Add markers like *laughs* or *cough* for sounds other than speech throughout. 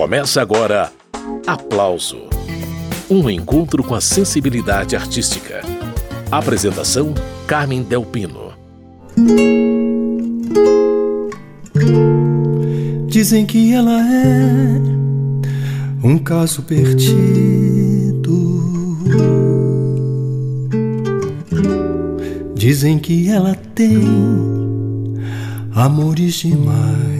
Começa agora Aplauso Um encontro com a sensibilidade artística. Apresentação: Carmen Delpino. Dizem que ela é um caso perdido. Dizem que ela tem amores demais.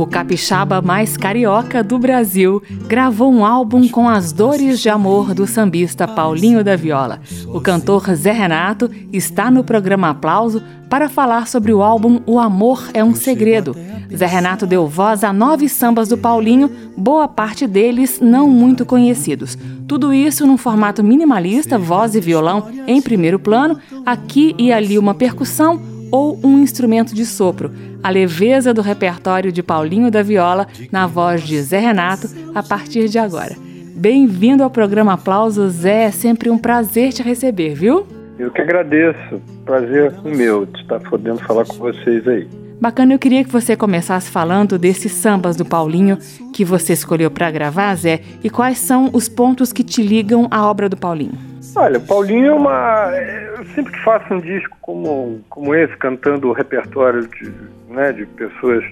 O capixaba mais carioca do Brasil gravou um álbum com as dores de amor do sambista Paulinho da Viola. O cantor Zé Renato está no programa Aplauso para falar sobre o álbum O Amor é um Segredo. Zé Renato deu voz a nove sambas do Paulinho, boa parte deles não muito conhecidos. Tudo isso num formato minimalista, voz e violão em primeiro plano, aqui e ali uma percussão ou um instrumento de sopro a leveza do repertório de Paulinho da Viola na voz de Zé Renato a partir de agora. Bem-vindo ao programa Aplausos, Zé. É sempre um prazer te receber, viu? Eu que agradeço. Prazer meu de estar podendo falar com vocês aí. Bacana, eu queria que você começasse falando desses sambas do Paulinho que você escolheu para gravar, Zé, e quais são os pontos que te ligam à obra do Paulinho. Olha, Paulinho é uma. Sempre que faço um disco como, como esse, cantando o repertório de né, de pessoas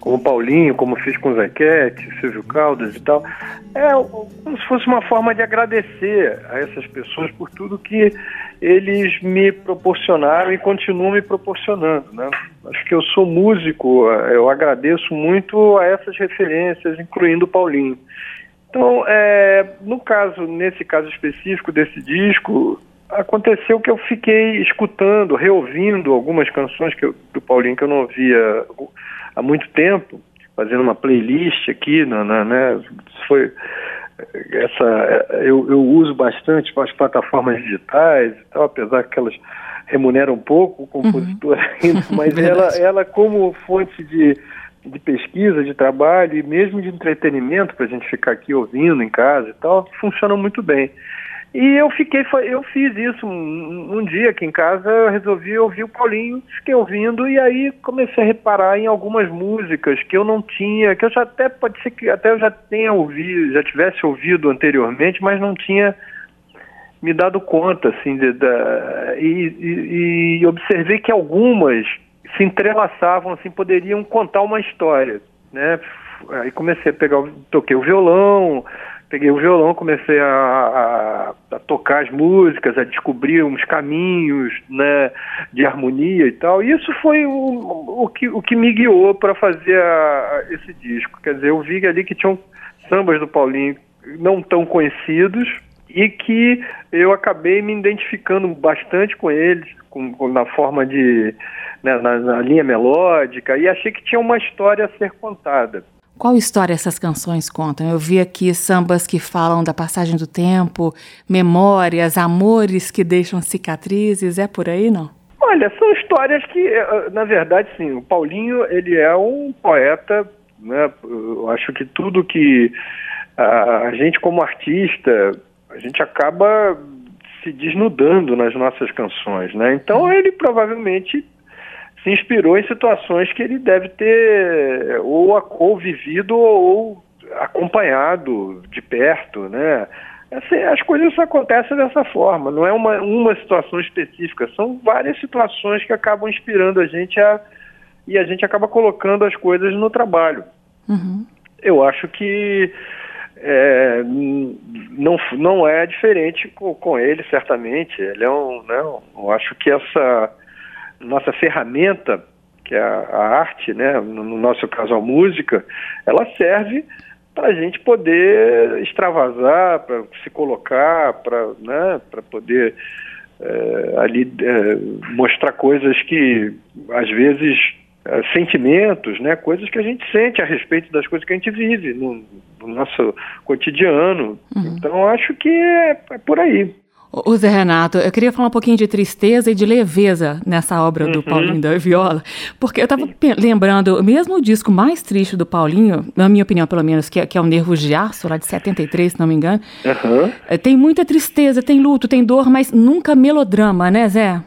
como Paulinho, como fiz com Zequete, Silvio Caldas e tal, é como se fosse uma forma de agradecer a essas pessoas por tudo que eles me proporcionaram e continuam me proporcionando. Né? Acho que eu sou músico, eu agradeço muito a essas referências, incluindo o Paulinho. Então, é, no caso, nesse caso específico desse disco, aconteceu que eu fiquei escutando, reouvindo algumas canções que eu, do Paulinho que eu não ouvia há muito tempo, fazendo uma playlist aqui, na, na né? Foi essa eu, eu uso bastante as plataformas digitais e tal, apesar que elas remuneram pouco o compositor uhum. *laughs* ainda, mas *laughs* ela, ela como fonte de, de pesquisa, de trabalho e mesmo de entretenimento para a gente ficar aqui ouvindo em casa e tal, funciona muito bem. E eu fiquei, eu fiz isso um, um, dia aqui em casa, eu resolvi ouvir o Paulinho, fiquei ouvindo e aí comecei a reparar em algumas músicas que eu não tinha, que eu já até pode ser que até eu já tenha ouvido, já tivesse ouvido anteriormente, mas não tinha me dado conta assim de, de e, e, e observei que algumas se entrelaçavam assim, poderiam contar uma história, né? Aí comecei a pegar, toquei o violão, peguei o violão, comecei a, a, a, tocar as músicas, a descobrir uns caminhos né, de harmonia e tal. E isso foi o, o, que, o que me guiou para fazer a, esse disco. Quer dizer, eu vi ali que tinham sambas do Paulinho não tão conhecidos e que eu acabei me identificando bastante com eles, com, com na forma de. Né, na, na linha melódica, e achei que tinha uma história a ser contada. Qual história essas canções contam? Eu vi aqui sambas que falam da passagem do tempo, memórias, amores que deixam cicatrizes. É por aí, não? Olha, são histórias que, eh, na verdade, sim. O Paulinho, ele é um poeta, né? Eu acho que tudo que a, a gente, como artista, a gente acaba se desnudando nas nossas canções, né? Então, ele provavelmente se inspirou em situações que ele deve ter ou, ou vivido ou acompanhado de perto, né? Assim, as coisas acontecem dessa forma, não é uma, uma situação específica, são várias situações que acabam inspirando a gente a, e a gente acaba colocando as coisas no trabalho. Uhum. Eu acho que é, não, não é diferente com, com ele, certamente. Ele é um, né, eu acho que essa nossa ferramenta, que é a, a arte, né, no nosso caso a música, ela serve para a gente poder extravasar, para se colocar, para né, poder é, ali é, mostrar coisas que às vezes é, sentimentos, né, coisas que a gente sente a respeito das coisas que a gente vive no, no nosso cotidiano. Uhum. Então acho que é, é por aí. O Zé Renato, eu queria falar um pouquinho de tristeza e de leveza nessa obra do uhum. Paulinho da Viola, porque eu estava lembrando, mesmo o disco mais triste do Paulinho, na minha opinião pelo menos, que é, que é o Nervos de Aço, lá de 73, se não me engano, uhum. tem muita tristeza, tem luto, tem dor, mas nunca melodrama, né, Zé?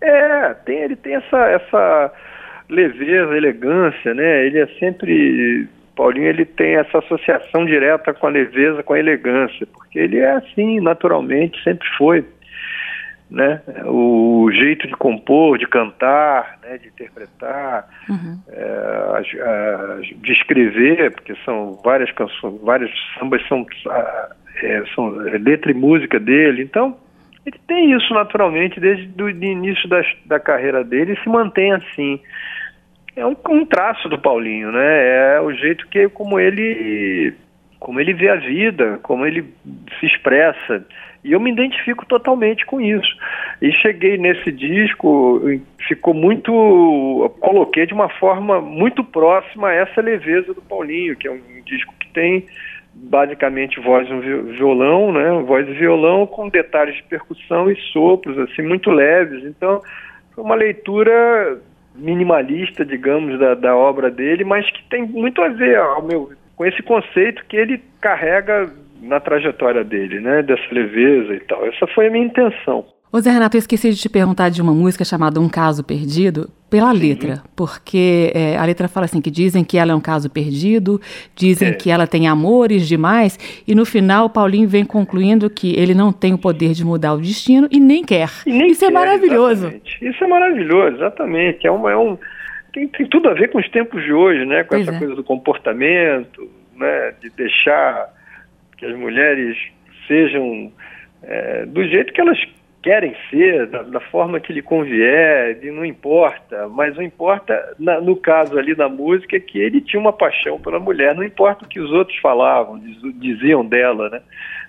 É, tem, ele tem essa, essa leveza, elegância, né? Ele é sempre Paulinho ele tem essa associação direta com a leveza, com a elegância, porque ele é assim, naturalmente, sempre foi. Né? O jeito de compor, de cantar, né? de interpretar, uhum. é, de escrever, porque são várias canções, vários sambas são, é, são letra e música dele, então ele tem isso naturalmente desde o início da, da carreira dele e se mantém assim é um, um, traço do Paulinho, né? É o jeito que como ele como ele vê a vida, como ele se expressa. E eu me identifico totalmente com isso. E cheguei nesse disco, ficou muito. Coloquei de uma forma muito próxima a essa leveza do Paulinho, que é um disco que tem basicamente voz e violão, né? Voz e violão com detalhes de percussão e sopros, assim, muito leves. Então, foi uma leitura minimalista, digamos, da, da obra dele, mas que tem muito a ver, ao meu, com esse conceito que ele carrega na trajetória dele, né, dessa leveza e tal. Essa foi a minha intenção. Ô Zé Renato, eu esqueci de te perguntar de uma música chamada Um Caso Perdido, pela letra, porque é, a letra fala assim, que dizem que ela é um caso perdido, dizem é. que ela tem amores demais, e no final Paulinho vem concluindo que ele não tem o poder de mudar o destino e nem quer. E nem Isso é quer, é maravilhoso. Exatamente. Isso é maravilhoso, exatamente. É, uma, é um, tem, tem, tudo a ver com os tempos de hoje, né? Com pois essa é. coisa do comportamento, né? De deixar que as mulheres sejam é, do jeito que elas querem ser, da, da, forma que lhe convier, não importa, mas não importa, na, no caso ali da música, é que ele tinha uma paixão pela mulher, não importa o que os outros falavam, diz, diziam dela, né?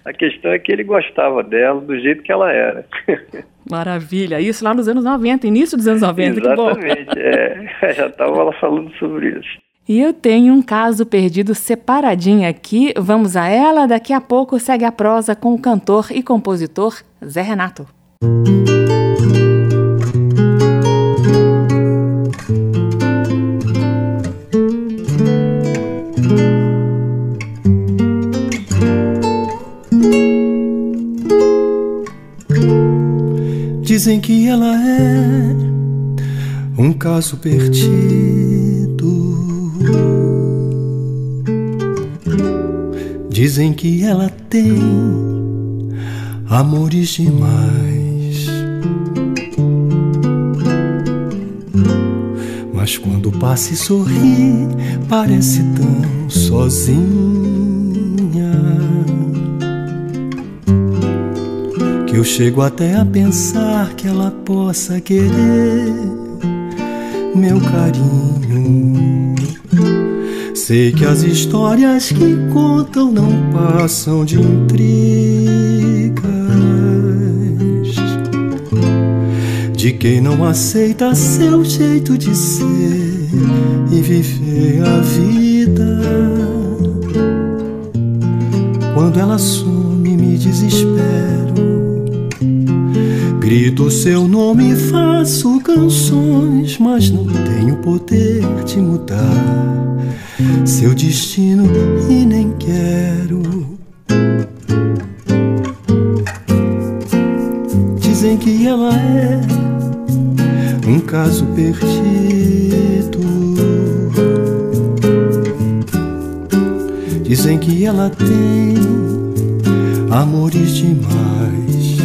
A questão é que ele gostava dela do jeito que ela era. *laughs* Maravilha, isso lá nos anos 90, início dos anos 90, Exatamente, é, *laughs* já estava ela falando sobre isso. E eu tenho um caso perdido separadinho aqui, vamos a ela, daqui a pouco segue a prosa com o cantor e compositor Zé Renato. Dizem que ela é um caso perdido. Dizem que ela tem amores demais. Mas quando passa e sorri, parece tão sozinha. Que eu chego até a pensar que ela possa querer meu carinho. Sei que as histórias que contam não passam de intriga de quem não aceita seu jeito de ser e viver a vida. Quando ela some, me desespero. Grito seu nome, faço canções, mas não tenho poder de mudar seu destino e nem quero. Ela tem amores demais.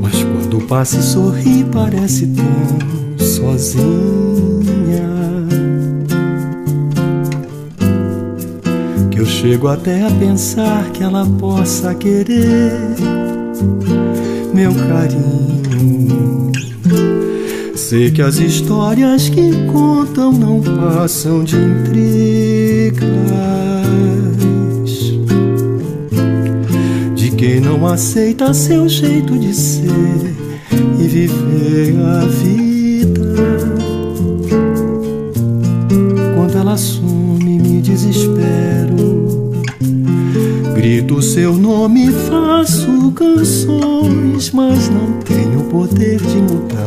Mas quando passa e sorri, parece tão sozinha. Que eu chego até a pensar que ela possa querer meu carinho. Sei que as histórias que contam não passam de intrigas. De quem não aceita seu jeito de ser e viver a vida. Quando ela some, me desespero. Grito seu nome, faço canções, mas não tenho poder de mudar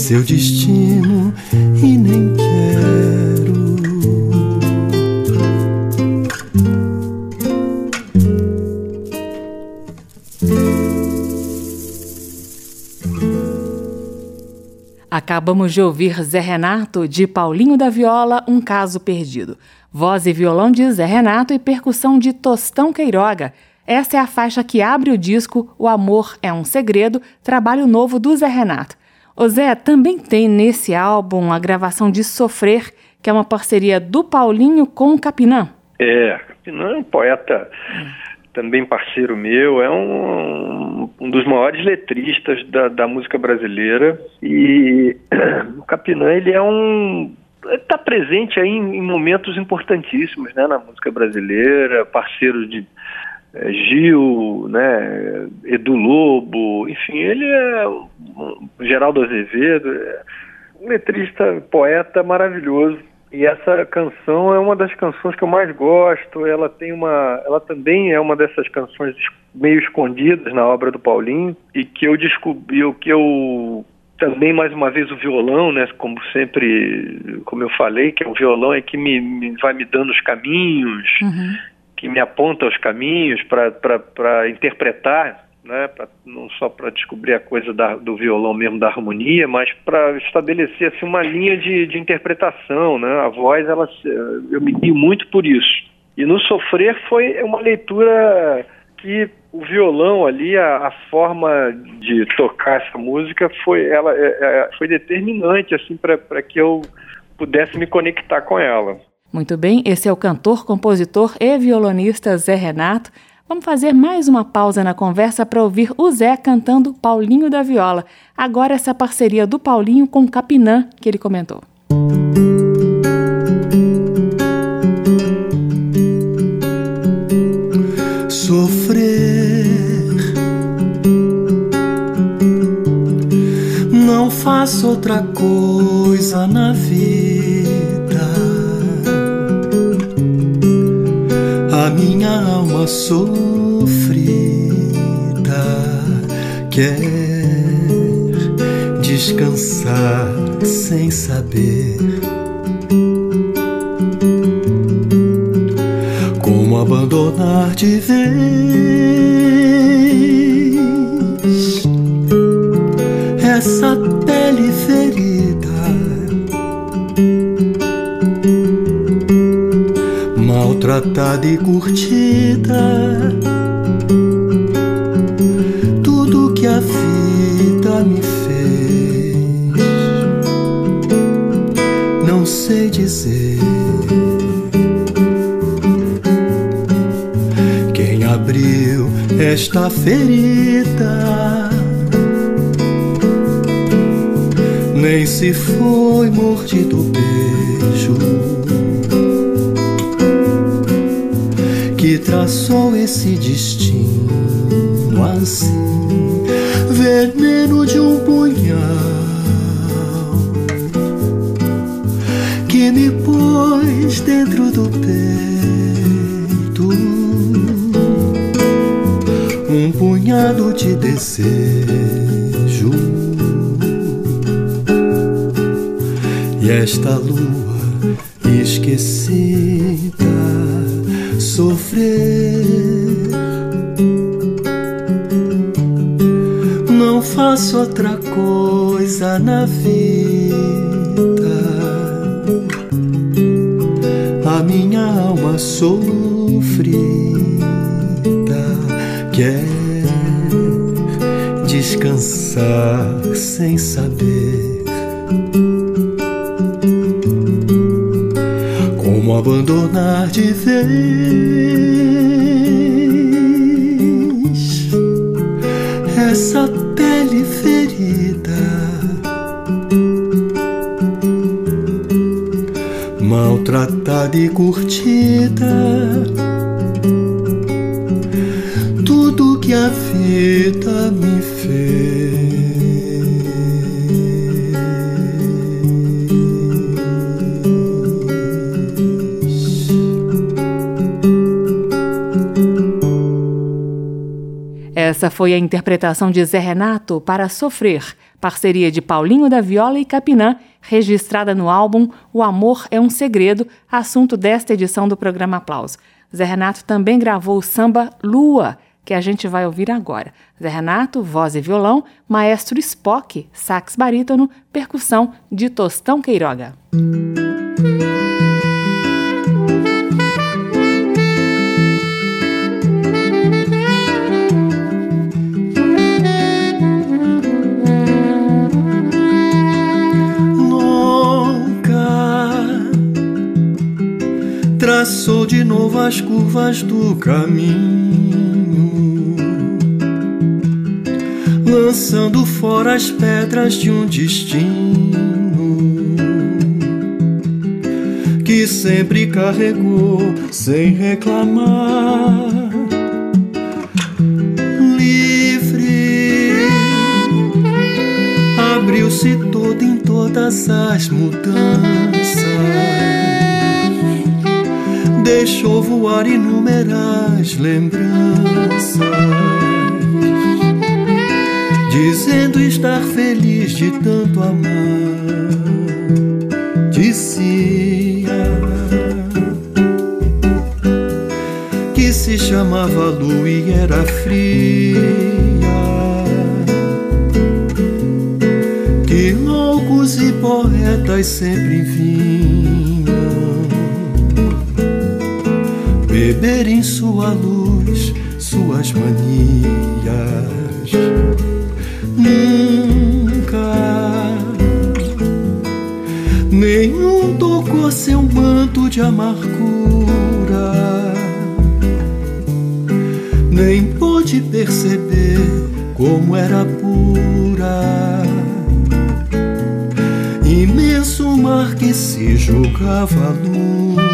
seu destino e nem quero. Acabamos de ouvir Zé Renato, de Paulinho da Viola, Um Caso Perdido. Voz e violão de Zé Renato e percussão de Tostão Queiroga. Essa é a faixa que abre o disco O Amor é um Segredo, trabalho novo do Zé Renato. O Zé também tem nesse álbum a gravação de Sofrer, que é uma parceria do Paulinho com o Capinã. É, Capinã é um poeta também parceiro meu, é um, um dos maiores letristas da, da música brasileira e *clears throat* o Capinã ele é um está presente aí em, em, momentos importantíssimos né, na música brasileira, parceiro de Gil, né, Edu Lobo, enfim, ele é Geraldo Azevedo, é um letrista, poeta maravilhoso. E essa canção é uma das canções que eu mais gosto. Ela tem uma, ela também é uma dessas canções meio escondidas na obra do Paulinho e que eu descobri, o que eu também mais uma vez o violão, né, como sempre, como eu falei, que é o violão é que me, me vai me dando os caminhos, uhum. Que me aponta os caminhos para interpretar, né, pra, não só para descobrir a coisa da, do violão mesmo, da harmonia, mas para estabelecer assim, uma linha de, de interpretação. Né? A voz, ela, eu me guio muito por isso. E no Sofrer foi uma leitura que o violão ali, a, a, forma de tocar essa música foi, ela, é, é, foi determinante assim para que eu pudesse me conectar com ela. Muito bem, esse é o cantor, compositor e violonista Zé Renato. Vamos fazer mais uma pausa na conversa para ouvir o Zé cantando Paulinho da Viola. Agora essa parceria do Paulinho com Capinã que ele comentou. faço outra coisa na vida. Minha alma sofrida quer descansar sem saber. Como abandonar de vez maltratada e curtida. Tudo que a vida me fez, não sei dizer. Quem abriu esta ferida? nem se foi mordido beijo traçou esse destino assim, veneno de um punhal que me pôs dentro do peito. Um punhado de desejo. Esta lua sofrer. Não faço outra coisa na vida. A minha alma sofrida quer descansar sem saber abandonar de vez essa pele ferida, maltratada e curtida. Tudo que a vida me fez. Essa foi a interpretação de Zé Renato para Sofrer, parceria de Paulinho da Viola e Capinã, registrada no álbum O Amor é um Segredo, assunto desta edição do programa Aplauso. Zé Renato também gravou o samba Lua, que a gente vai ouvir agora. Zé Renato, voz e violão, Maestro Spock, sax barítono, percussão de Tostão Queiroga. Traçou de novo as curvas do caminho, lançando fora as pedras de um destino que sempre carregou sem reclamar. Livre, abriu-se todo em todas as mudanças deixou voar inúmeras lembranças, dizendo estar feliz de tanto amar. Dizia que se chamava Lu e era fria. Que loucos e poetas sempre vinham beber em sua luz suas manias. Nunca nenhum tocou seu manto de amargura, nem pôde perceber como era pura. Imenso mar que se julgava luz.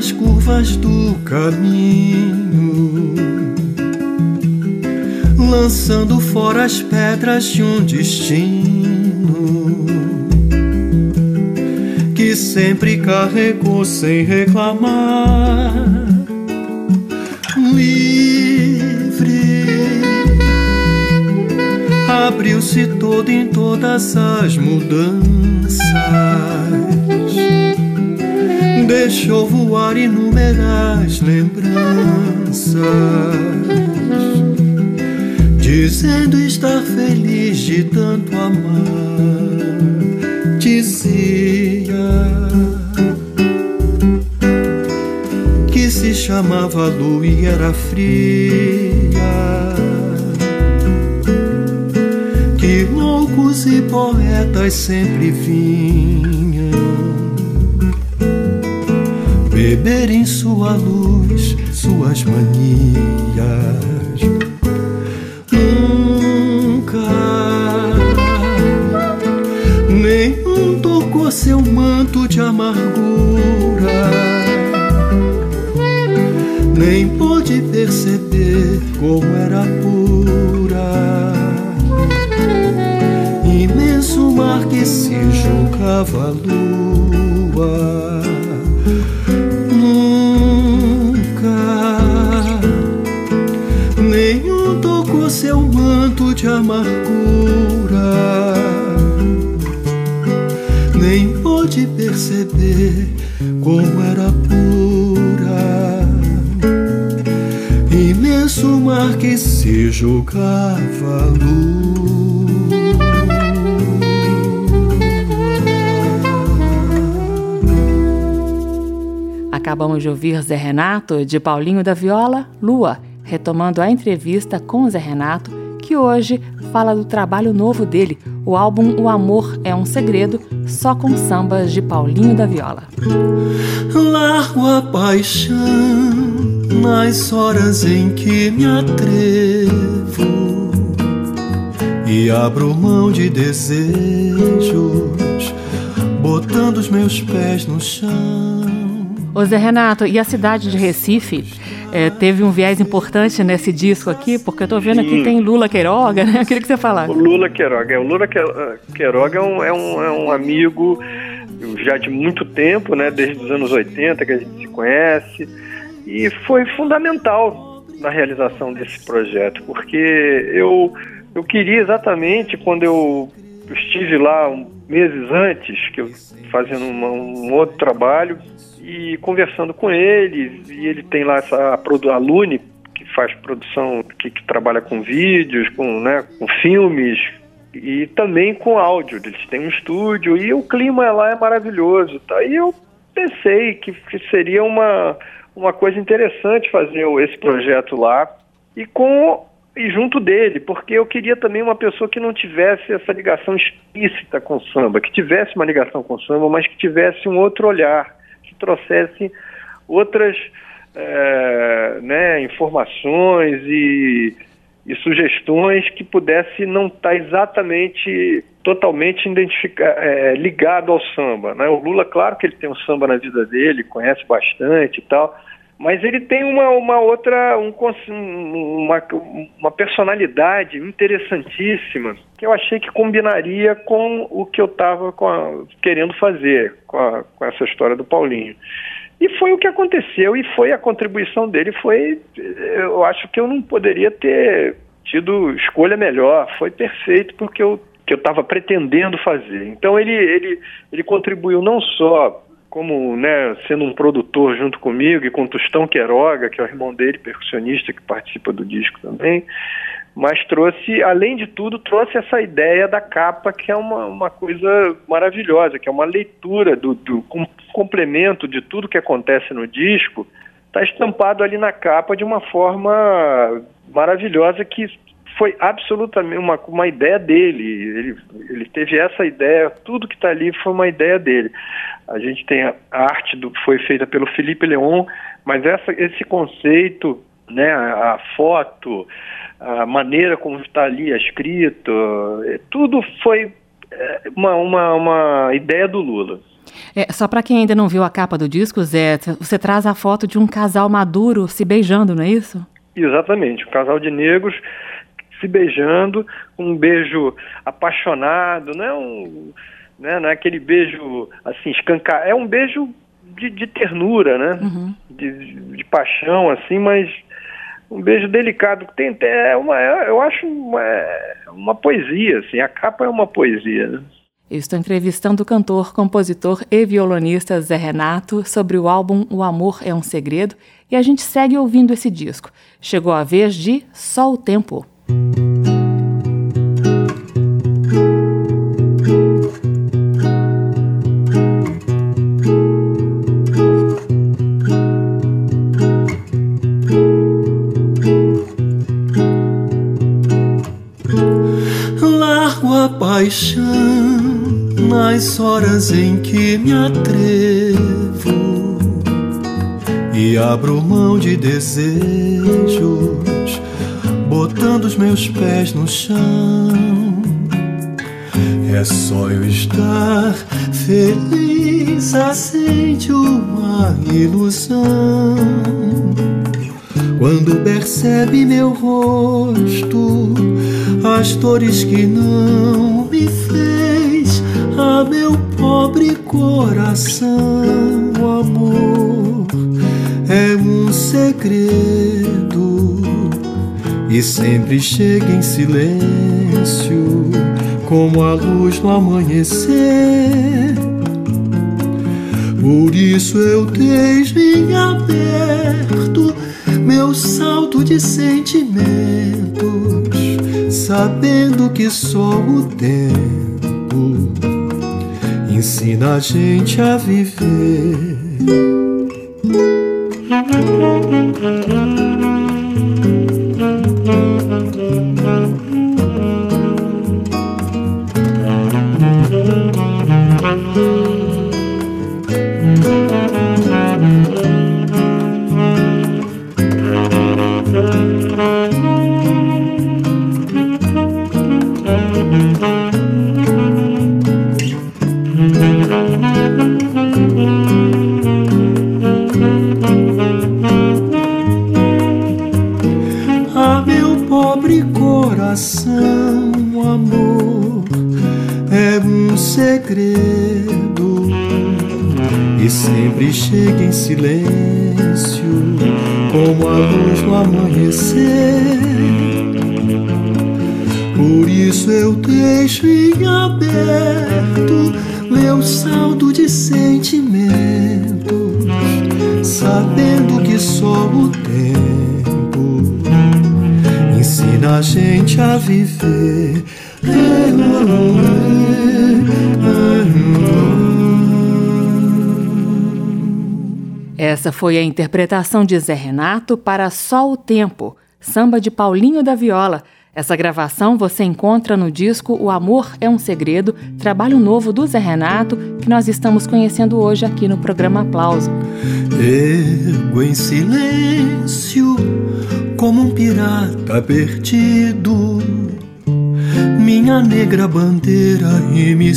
De novo as curvas do caminho, lançando fora as pedras de um destino que sempre carregou sem reclamar. Livre, abriu-se todo em todas as mudanças deixou voar inúmeras lembranças, dizendo estar feliz de tanto amar. Dizia que se chamava Lu e era fria. Que loucos e poetas sempre vinham beber em sua luz suas manias. Nunca nenhum tocou seu manto de amargura, nem pôde perceber como era pura. Imenso mar que se julgava lua amargura, nem pôde perceber como era pura. Imenso mar que se julgava luz. Acabamos de ouvir Zé Renato, de Paulinho da Viola, Lua retomando a entrevista com Zé Renato, que hoje fala do trabalho novo dele, o álbum O Amor é um Segredo, só com sambas de Paulinho da Viola. Largo a paixão nas horas em que me atrevo e abro mão de desejos, botando os meus pés no chão. Ô Zé Renato, e a cidade de Recife é, teve um viés importante nesse disco aqui, porque eu tô vendo Sim. aqui tem Lula Queiroga, né? Eu queria que você falasse. O Lula Queiroga. É, o Lula Queiroga é um, é um, é um amigo já de muito tempo, né? Desde os anos 80 que a gente se conhece. e foi fundamental na realização desse projeto, porque eu, eu queria exatamente quando eu estive lá meses antes, que eu fazendo um outro trabalho e conversando com ele, e ele tem lá essa a, a Lune, que faz produção, que, que trabalha com vídeos, com, né, com filmes, e também com áudio. Eles têm um estúdio e o clima lá é maravilhoso. Tá? E eu pensei que, que seria uma, uma coisa interessante fazer esse projeto lá e com e junto dele, porque eu queria também uma pessoa que não tivesse essa ligação explícita com o samba, que tivesse uma ligação com o samba, mas que tivesse um outro olhar, trouxesse outras é, né, informações e e sugestões que pudesse não estar tá exatamente totalmente é, ligado ao samba. Né? O Lula, claro que ele tem um samba na vida dele, conhece bastante e tal, mas ele tem uma, uma outra, um, uma, uma personalidade interessantíssima que eu achei que combinaria com o que eu estava querendo fazer com, a, com essa história do Paulinho. E foi o que aconteceu e foi a contribuição dele foi, eu acho que eu não poderia ter tido escolha melhor, foi perfeito porque eu que eu estava pretendendo fazer. Então ele ele ele contribuiu não só como né, sendo um produtor junto comigo e com Tostão Queiroga, que é o irmão dele, percussionista que participa do disco também, mas trouxe, além de tudo, trouxe essa ideia da capa, que é uma, uma coisa maravilhosa, que é uma leitura do, do com, complemento de tudo que acontece no disco, está estampado ali na capa de uma forma maravilhosa que foi absolutamente uma, uma ideia dele. Ele, ele teve essa ideia, tudo que está ali foi uma ideia dele. A gente tem a, a arte do foi feita pelo Felipe Leon, mas essa, esse conceito, né, a, a foto, a maneira como está ali escrito, é, tudo foi é, uma, uma, uma ideia do Lula. É, só para quem ainda não viu a capa do disco, Zé, você traz a foto de um casal maduro se beijando, não é isso? Exatamente, um casal de negros se beijando, um beijo apaixonado, não é, um, né, não é aquele beijo assim, escancar, é um beijo de, de ternura, né? Uhum. De, de, paixão, assim, mas um beijo delicado. Tem, é uma, é, eu acho uma, uma poesia, assim, a capa é uma poesia, né? Eu estou entrevistando o cantor, compositor e violonista Zé Renato sobre o álbum O Amor é um Segredo e a gente segue ouvindo esse disco. Chegou a vez de Só o Tempo. Paixão nas horas em que me atrevo e abro mão de desejos, botando os meus pés no chão. É só eu estar feliz, acende uma ilusão. Quando percebe meu rosto, as dores que não me fez a meu pobre coração. O amor é um segredo e sempre chega em silêncio, como a luz no amanhecer. Por isso eu deixo em aberto meu salto de sentimentos sabendo que só o tempo ensina a gente a viver. Foi a interpretação de Zé Renato para Só o Tempo, samba de Paulinho da Viola. Essa gravação você encontra no disco O Amor é um Segredo, trabalho novo do Zé Renato, que nós estamos conhecendo hoje aqui no programa Aplauso. Ergo em silêncio, como um pirata perdido, minha negra bandeira e me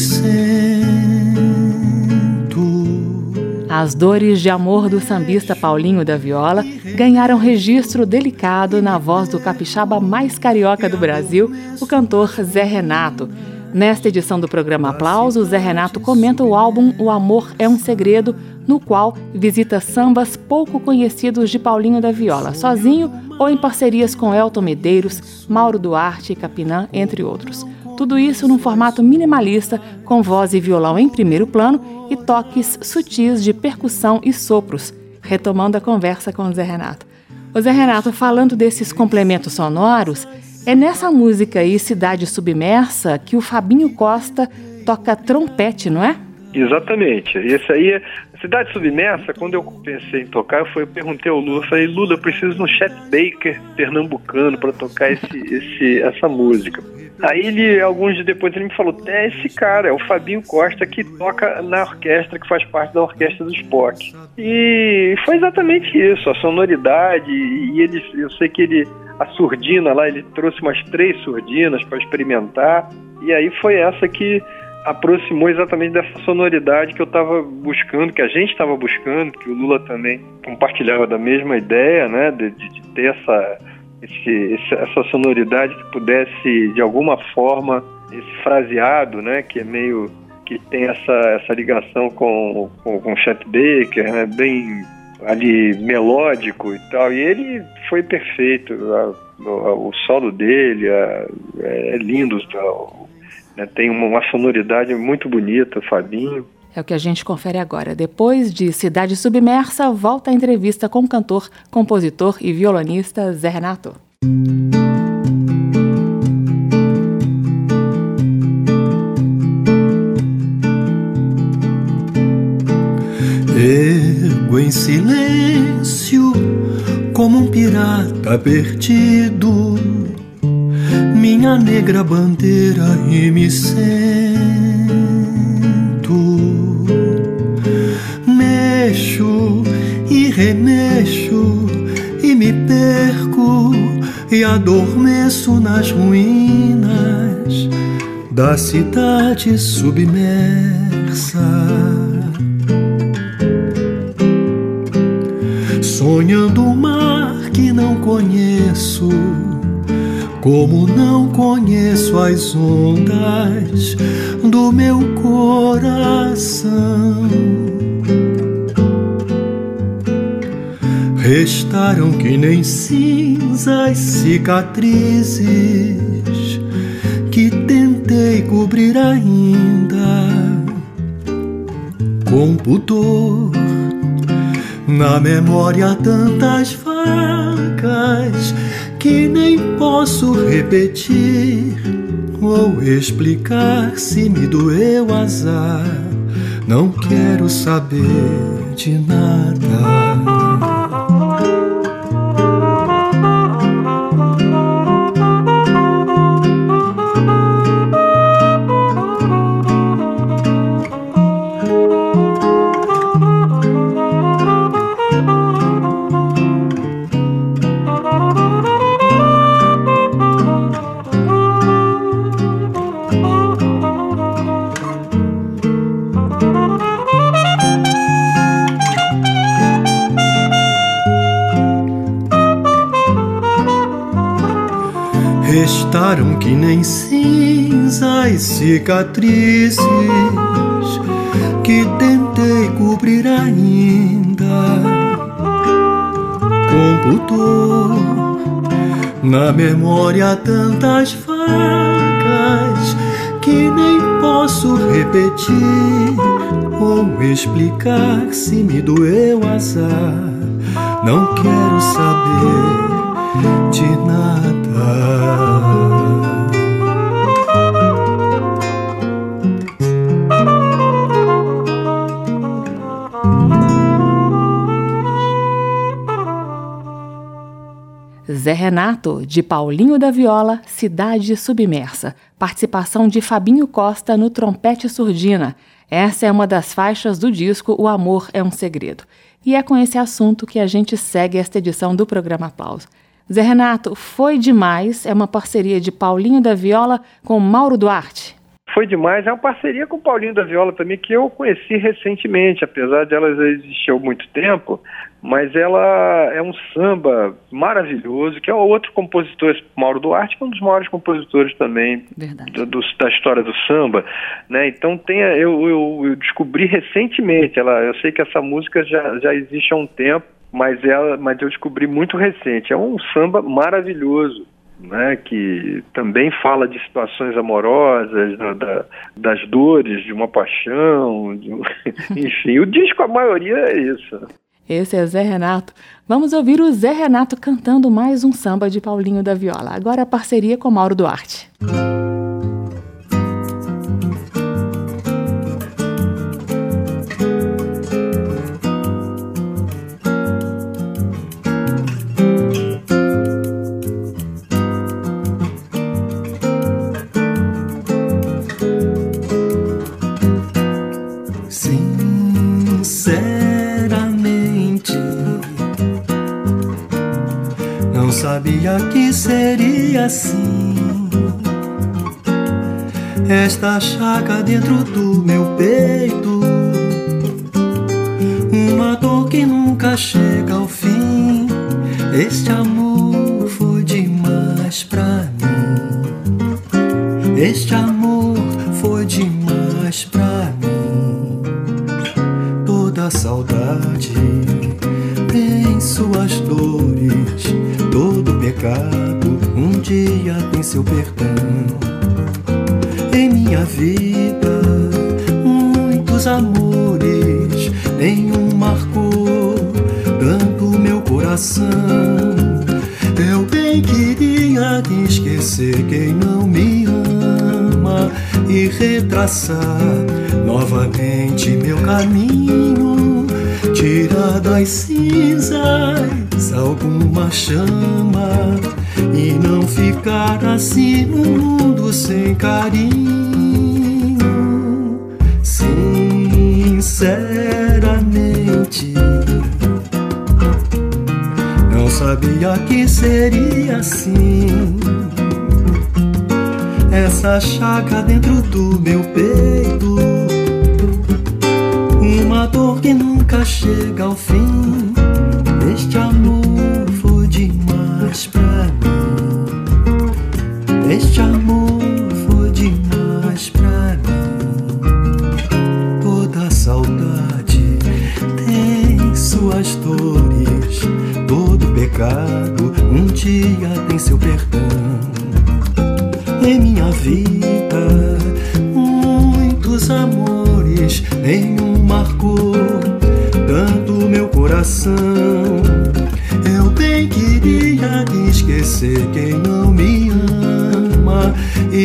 as dores de amor do sambista Paulinho da Viola ganharam registro delicado na voz do capixaba mais carioca do Brasil, o cantor Zé Renato. Nesta edição do programa Aplauso, Zé Renato comenta o álbum O Amor é um Segredo, no qual visita sambas pouco conhecidos de Paulinho da Viola, sozinho ou em parcerias com Elton Medeiros, Mauro Duarte e Capinã, entre outros. Tudo isso num formato minimalista, com voz e violão em primeiro plano e toques sutis de percussão e sopros, retomando a conversa com o Zé Renato. O Zé Renato, falando desses complementos sonoros, é nessa música aí, Cidade Submersa, que o Fabinho Costa toca trompete, não é? Exatamente. Esse aí é Cidade Submersa, quando eu pensei em tocar, eu, fui, eu perguntei ao Lula, falei, Lula, eu preciso de um Chet Baker pernambucano para tocar esse, esse, essa música. Aí ele, alguns dias depois, ele me falou: é esse cara, é o Fabinho Costa que toca na orquestra, que faz parte da orquestra do Spock. E foi exatamente isso, a sonoridade, e ele, eu sei que ele, a surdina lá, ele trouxe umas três surdinas para experimentar, e aí foi essa que aproximou exatamente dessa sonoridade que eu estava buscando, que a gente estava buscando, que o Lula também compartilhava da mesma ideia, né, de, de ter essa esse, essa sonoridade que pudesse de alguma forma esse fraseado, né, que é meio que tem essa, essa ligação com, com, com Chet Baker, né, bem ali melódico e tal, e ele foi perfeito, a, o, o, solo dele é, é lindo, né, tem uma, uma sonoridade muito bonita, Fabinho. É o que a gente confere agora. Depois de Cidade Submersa, volta a entrevista com o cantor, compositor e violonista Zé Renato. Ergo em silêncio, como um pirata perdido, minha negra bandeira e me sento mexo e remexo e me perco e adormeço nas ruínas da cidade submersa. Sonhando o mar que não conheço, como não conheço as ondas do meu coração. Restaram que nem cinzas cicatrizes que tentei cobrir ainda com pudor. Na memória tantas vacas que nem posso repetir ou explicar se me doeu azar. Não quero saber de nada. Nem cinzas cicatrizes que tentei cobrir ainda com dor. Na memória tantas vagas que nem posso repetir ou explicar se me doeu azar. Não quero saber de nada. Zé Renato, de Paulinho da Viola, Cidade Submersa. Participação de Fabinho Costa no trompete surdina. Essa é uma das faixas do disco O Amor é um Segredo. E é com esse assunto que a gente segue esta edição do programa Aplauso. Zé Renato, foi demais. É uma parceria de Paulinho da Viola com Mauro Duarte. Foi demais. É uma parceria com o Paulinho da Viola também, que eu conheci recentemente, apesar de ela existir há muito tempo mas ela é um samba maravilhoso, que é outro compositor, Mauro Duarte, que é um dos maiores compositores também do, do, da história do samba, né? Então tem, eu, eu, eu, descobri recentemente, ela, eu sei que essa música já, já existe há um tempo, mas ela, mas eu descobri muito recente. É um samba maravilhoso. Né, que também fala de situações amorosas, da, da, das dores de uma paixão, de, *laughs* enfim, o disco, a maioria é isso. Esse é Zé Renato. Vamos ouvir o Zé Renato cantando mais um samba de Paulinho da Viola. Agora a parceria com Mauro Duarte. Sabia que seria assim. Esta chaga dentro do meu peito, uma dor que nunca chega ao fim. Este amor foi demais pra mim. Este amor dia tem seu perdão. Em minha vida, muitos amores, nenhum marcou tanto meu coração. Eu bem queria esquecer quem não me ama e retraçar novamente meu caminho, tirar das cinzas alguma chama ficar assim no mundo sem carinho. Sinceramente, não sabia que seria assim. Essa chaga dentro do meu peito, uma dor que nunca chega ao fim este amor foi demais pra. Este amor foi demais pra mim. Toda saudade tem suas dores. Todo pecado um dia tem seu perdão. Em minha vida, muitos amores, nenhum marcou tanto meu coração. Eu bem queria esquecer quem não me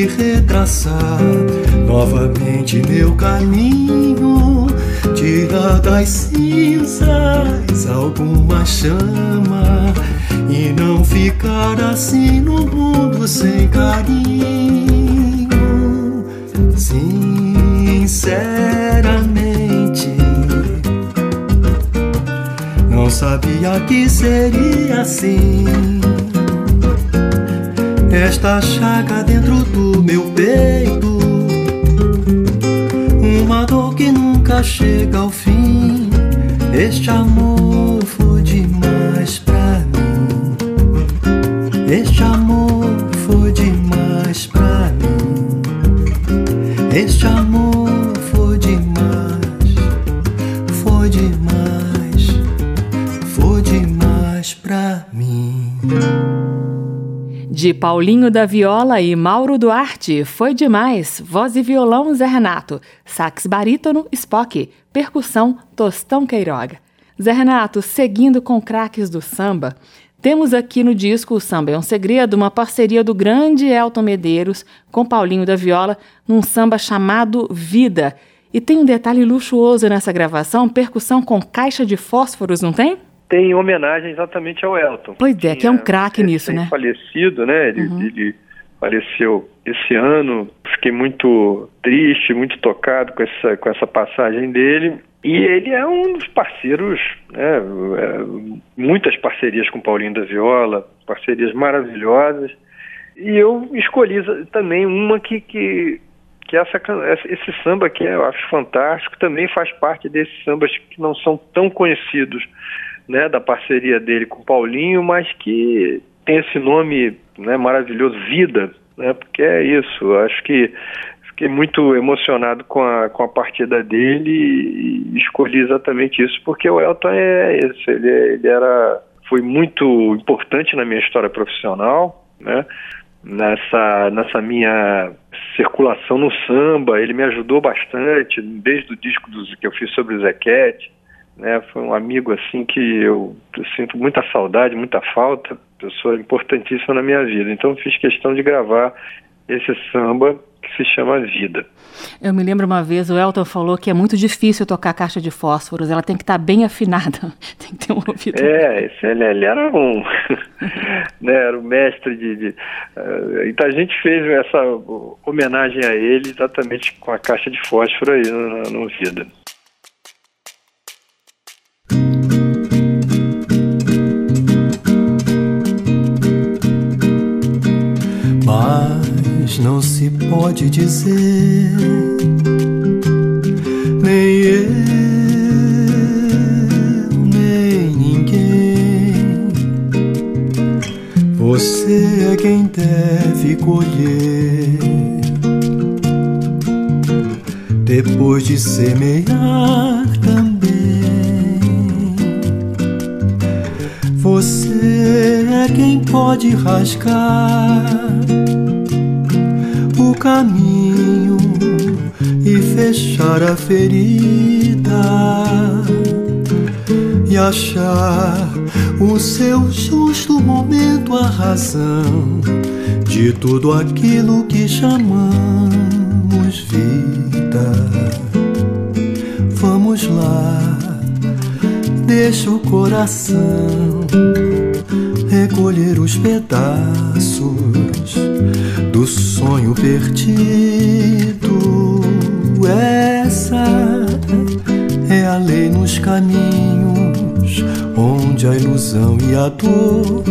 retraçar novamente meu caminho. Tirar das cinzas alguma chama e não ficar assim no mundo sem carinho. Sinceramente não sabia que seria assim. Esta chaga dentro do meu peito, uma dor que nunca chega ao fim. Este amor foi demais pra mim. Este amor foi demais pra mim. Este amor de Paulinho da Viola e Mauro Duarte, Foi Demais, voz e violão Zé Renato, sax barítono Spock, percussão Tostão Queiroga. Zé Renato, seguindo com craques do samba, temos aqui no disco O Samba é um Segredo uma parceria do grande Elton Medeiros com Paulinho da Viola num samba chamado Vida. E tem um detalhe luxuoso nessa gravação, percussão com caixa de fósforos, não tem? Tem homenagem exatamente ao Elton. Pois é, que é um craque nisso, né? falecido, né? Ele, uhum. ele, faleceu esse ano. Fiquei muito triste, muito tocado com essa, com essa passagem dele. E ele é um dos parceiros, né? É, muitas parcerias com Paulinho da Viola, parcerias maravilhosas. E eu escolhi também uma que, que, que essa, esse samba que eu acho fantástico também faz parte desses sambas que não são tão conhecidos né, da parceria dele com o Paulinho, mas que tem esse nome né, maravilhoso, Vida, né, porque é isso, acho que fiquei muito emocionado com a, com a partida dele e escolhi exatamente isso, porque o Elton é esse, ele, ele era, foi muito importante na minha história profissional, né, nessa, nessa minha circulação no samba, ele me ajudou bastante, desde o disco do, que eu fiz sobre o Zequete, né? Foi um amigo assim que eu, eu, sinto muita saudade, muita falta, pessoa importantíssima na minha vida. Então fiz questão de gravar esse samba que se chama Vida. Eu me lembro uma vez, o Elton falou que é muito difícil tocar caixa de fósforos, ela tem que estar bem afinada, *laughs* tem que ter um ouvido. É, esse, ele, ele era um, *laughs* né, era o mestre de, de uh, então a gente fez essa homenagem a ele exatamente com a caixa de fósforo aí no, no Vida. Não se pode dizer, nem eu, nem ninguém. Você é quem deve colher. Depois de semear você é quem pode rasgar caminho e fechar a ferida e achar o seu justo momento a razão de tudo aquilo que chamamos vida. Deixa o coração recolher os pedaços do sonho perdido. Essa é a lei nos caminhos, onde a ilusão e a dor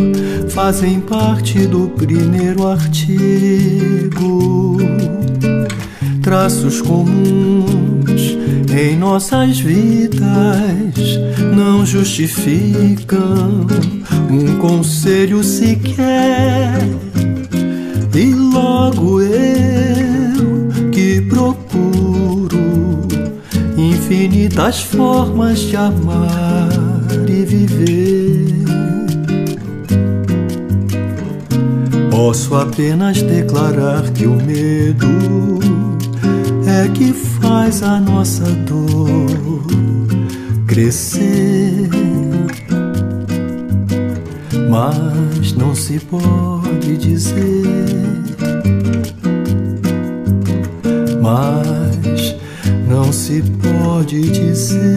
fazem parte do primeiro artigo. Traços comuns em nossas vidas não justificam um conselho sequer e logo eu que procuro infinitas formas de amar e viver. Posso apenas declarar que o medo é que faz a nossa dor crescer. Mas não se pode dizer mas não se pode dizer.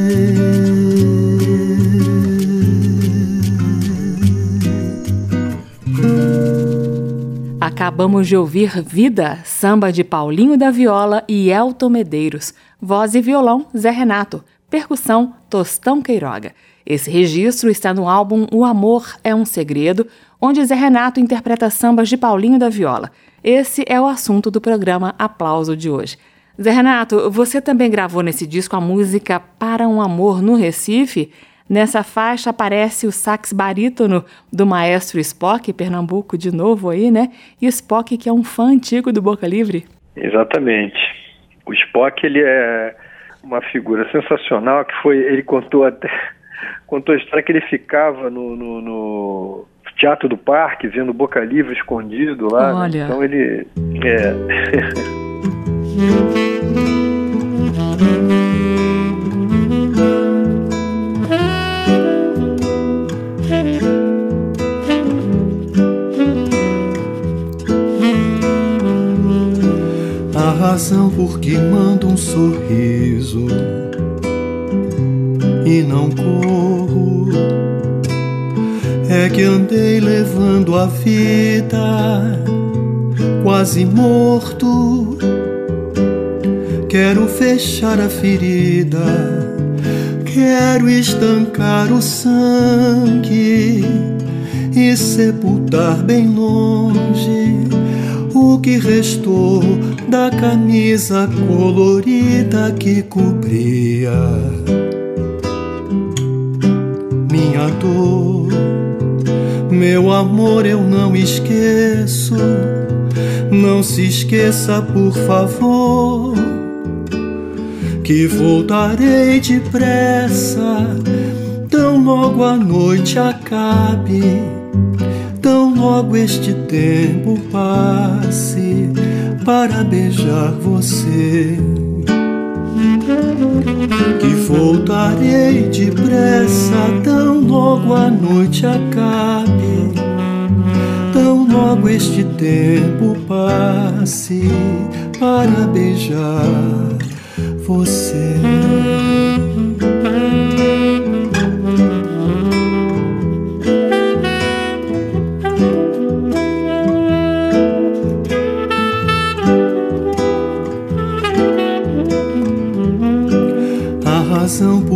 Acabamos de ouvir Vida, samba de Paulinho da Viola e Elton Medeiros, voz e violão Zé Renato, percussão Tostão Queiroga. Esse registro está no álbum O Amor é um Segredo, onde Zé Renato interpreta sambas de Paulinho da Viola. Esse é o assunto do programa Aplauso de hoje. Zé Renato, você também gravou nesse disco a música Para um Amor no Recife? Nessa faixa aparece o sax barítono do maestro Spock, Pernambuco de novo aí, né? E Spock que é um fã antigo do Boca Livre. Exatamente. O Spock ele é uma figura sensacional que foi ele contou até *laughs* contou a história que ele ficava no, no, no Teatro do Parque, vendo Boca Livre escondido lá. Né? Olha. Né? Então ele. É. *laughs* razão por que mando um sorriso e não corro é que andei levando a vida quase morto. Quero fechar a ferida, quero estancar o sangue e sepultar bem longe o que restou da camisa colorida que cobria minha dor meu amor, eu não esqueço. Não se esqueça, por favor, que voltarei depressa. Tão logo a noite acabe, logo este tempo passe para beijar você. Que voltarei depressa, tão logo a noite acabe logo este tempo passe para beijar você.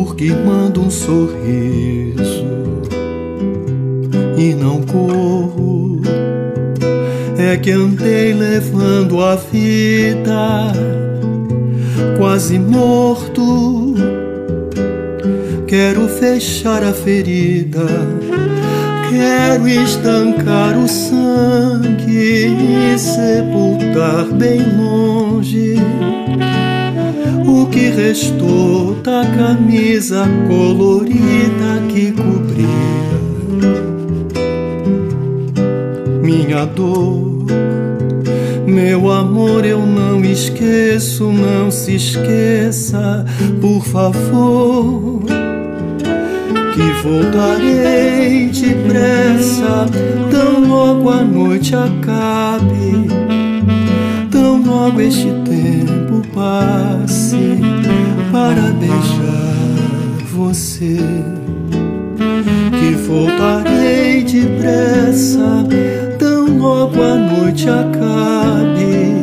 Razão por que mando um sorriso e não corro é que andei levando a vida quase morto. Quero fechar a ferida, quero estancar o sangue e sepultar bem longe o que restou da camisa colorida que cobria minha dor. Meu amor, eu não esqueço, não se esqueça, por favor. Que voltarei depressa, tão logo a noite acabe, tão logo este tempo passe para beijar você. Que voltarei depressa logo a noite acabe,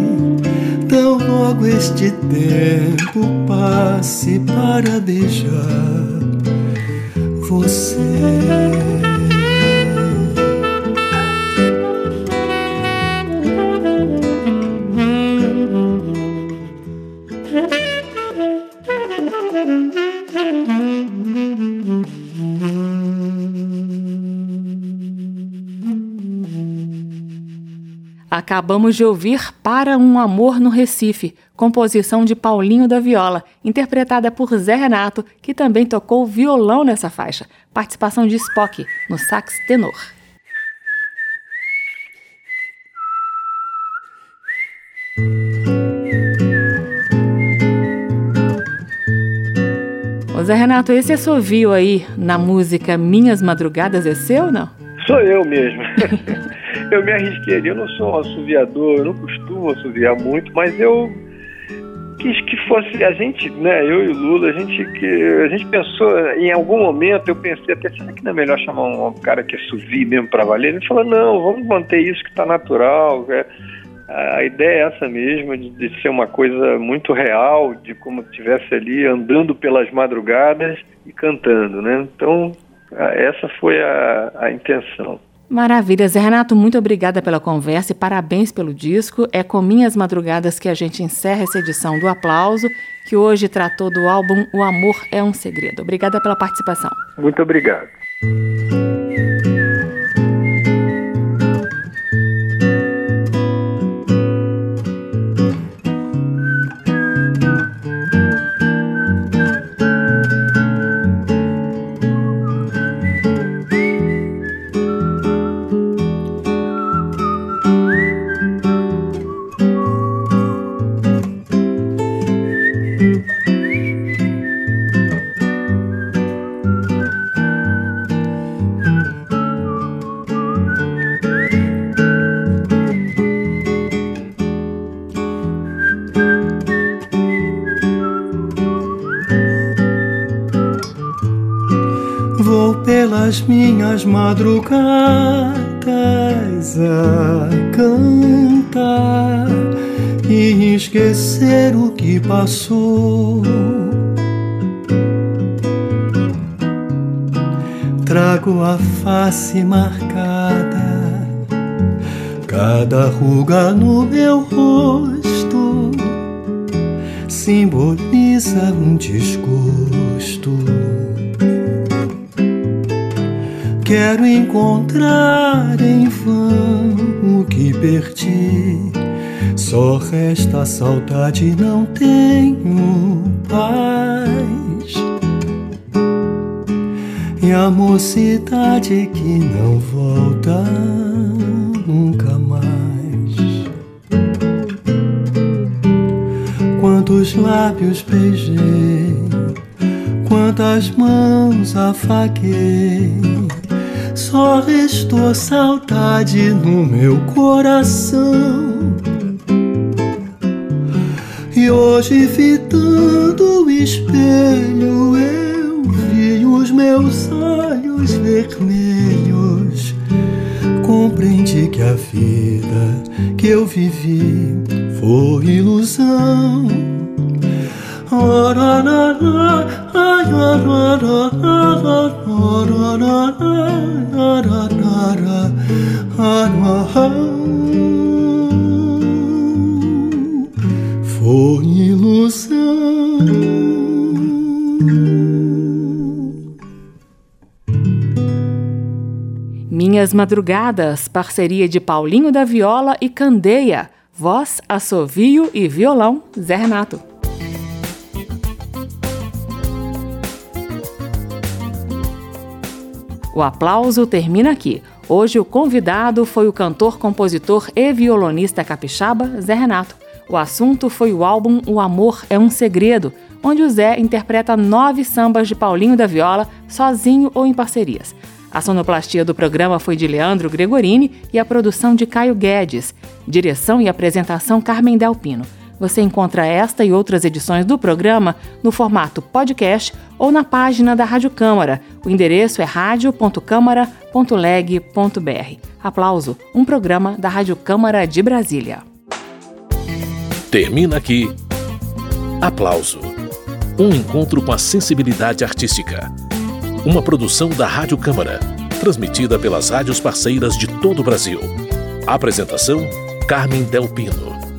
tão logo este tempo passe para beijar você. Acabamos de ouvir Para um Amor no Recife, composição de Paulinho da Viola, interpretada por Zé Renato, que também tocou violão nessa faixa. Participação de Spock no sax tenor. Ô Zé Renato, esse assovio aí na música Minhas Madrugadas é seu, não? Sou eu mesmo. *laughs* eu me arrisquei. Eu não sou um assoviador, eu não costumo assoviar muito, mas eu quis que fosse a gente, né, eu e o Lula, a gente que a gente pensou em algum momento, eu pensei até será que não é melhor chamar um, cara que assovie mesmo para valer? Ele falou não, vamos manter isso que está natural. É, a ideia é essa mesmo, de, de, ser uma coisa muito real, de como estivesse ali andando pelas madrugadas e cantando, né? Então essa foi a, a intenção. Maravilha, Zé Renato, muito obrigada pela conversa e parabéns pelo disco. É com Minhas Madrugadas que a gente encerra essa edição do Aplauso, que hoje tratou do álbum O Amor é um Segredo. Obrigada pela participação. Muito obrigado. Vou pelas minhas madrugadas a cantar e esquecer o que passou. Trago a face marcada, cada ruga no meu rosto simboliza um desgosto. Quero encontrar em vão o que perdi só resta saudade, não tenho paz. E a mocidade que não volta nunca mais. Quantos lábios beijei, quantas mãos afaguei. Só restou saudade no meu coração. E hoje fitando o espelho eu vi os meus olhos vermelhos. Compreendi que a vida que eu vivi foi ilusão. Foi ilusão. Minhas Madrugadas, parceria de Paulinho da Viola e Candeia, voz, assovio e violão, Zé Renato. O aplauso termina aqui. Hoje o convidado foi o cantor, compositor e violonista capixaba Zé Renato. O assunto foi o álbum O Amor é um Segredo, onde o Zé interpreta nove sambas de Paulinho da Viola, sozinho ou em parcerias. A sonoplastia do programa foi de Leandro Gregorini e a produção de Caio Guedes. Direção e apresentação Carmen Delpino. Você encontra esta e outras edições do programa no formato podcast ou na página da Rádio Câmara. O endereço é radio.câmara.leg.br. Aplauso, um programa da Rádio Câmara de Brasília. Termina aqui. Aplauso. Um encontro com a sensibilidade artística. Uma produção da Rádio Câmara, transmitida pelas rádios parceiras de todo o Brasil. Apresentação: Carmen Del Pino.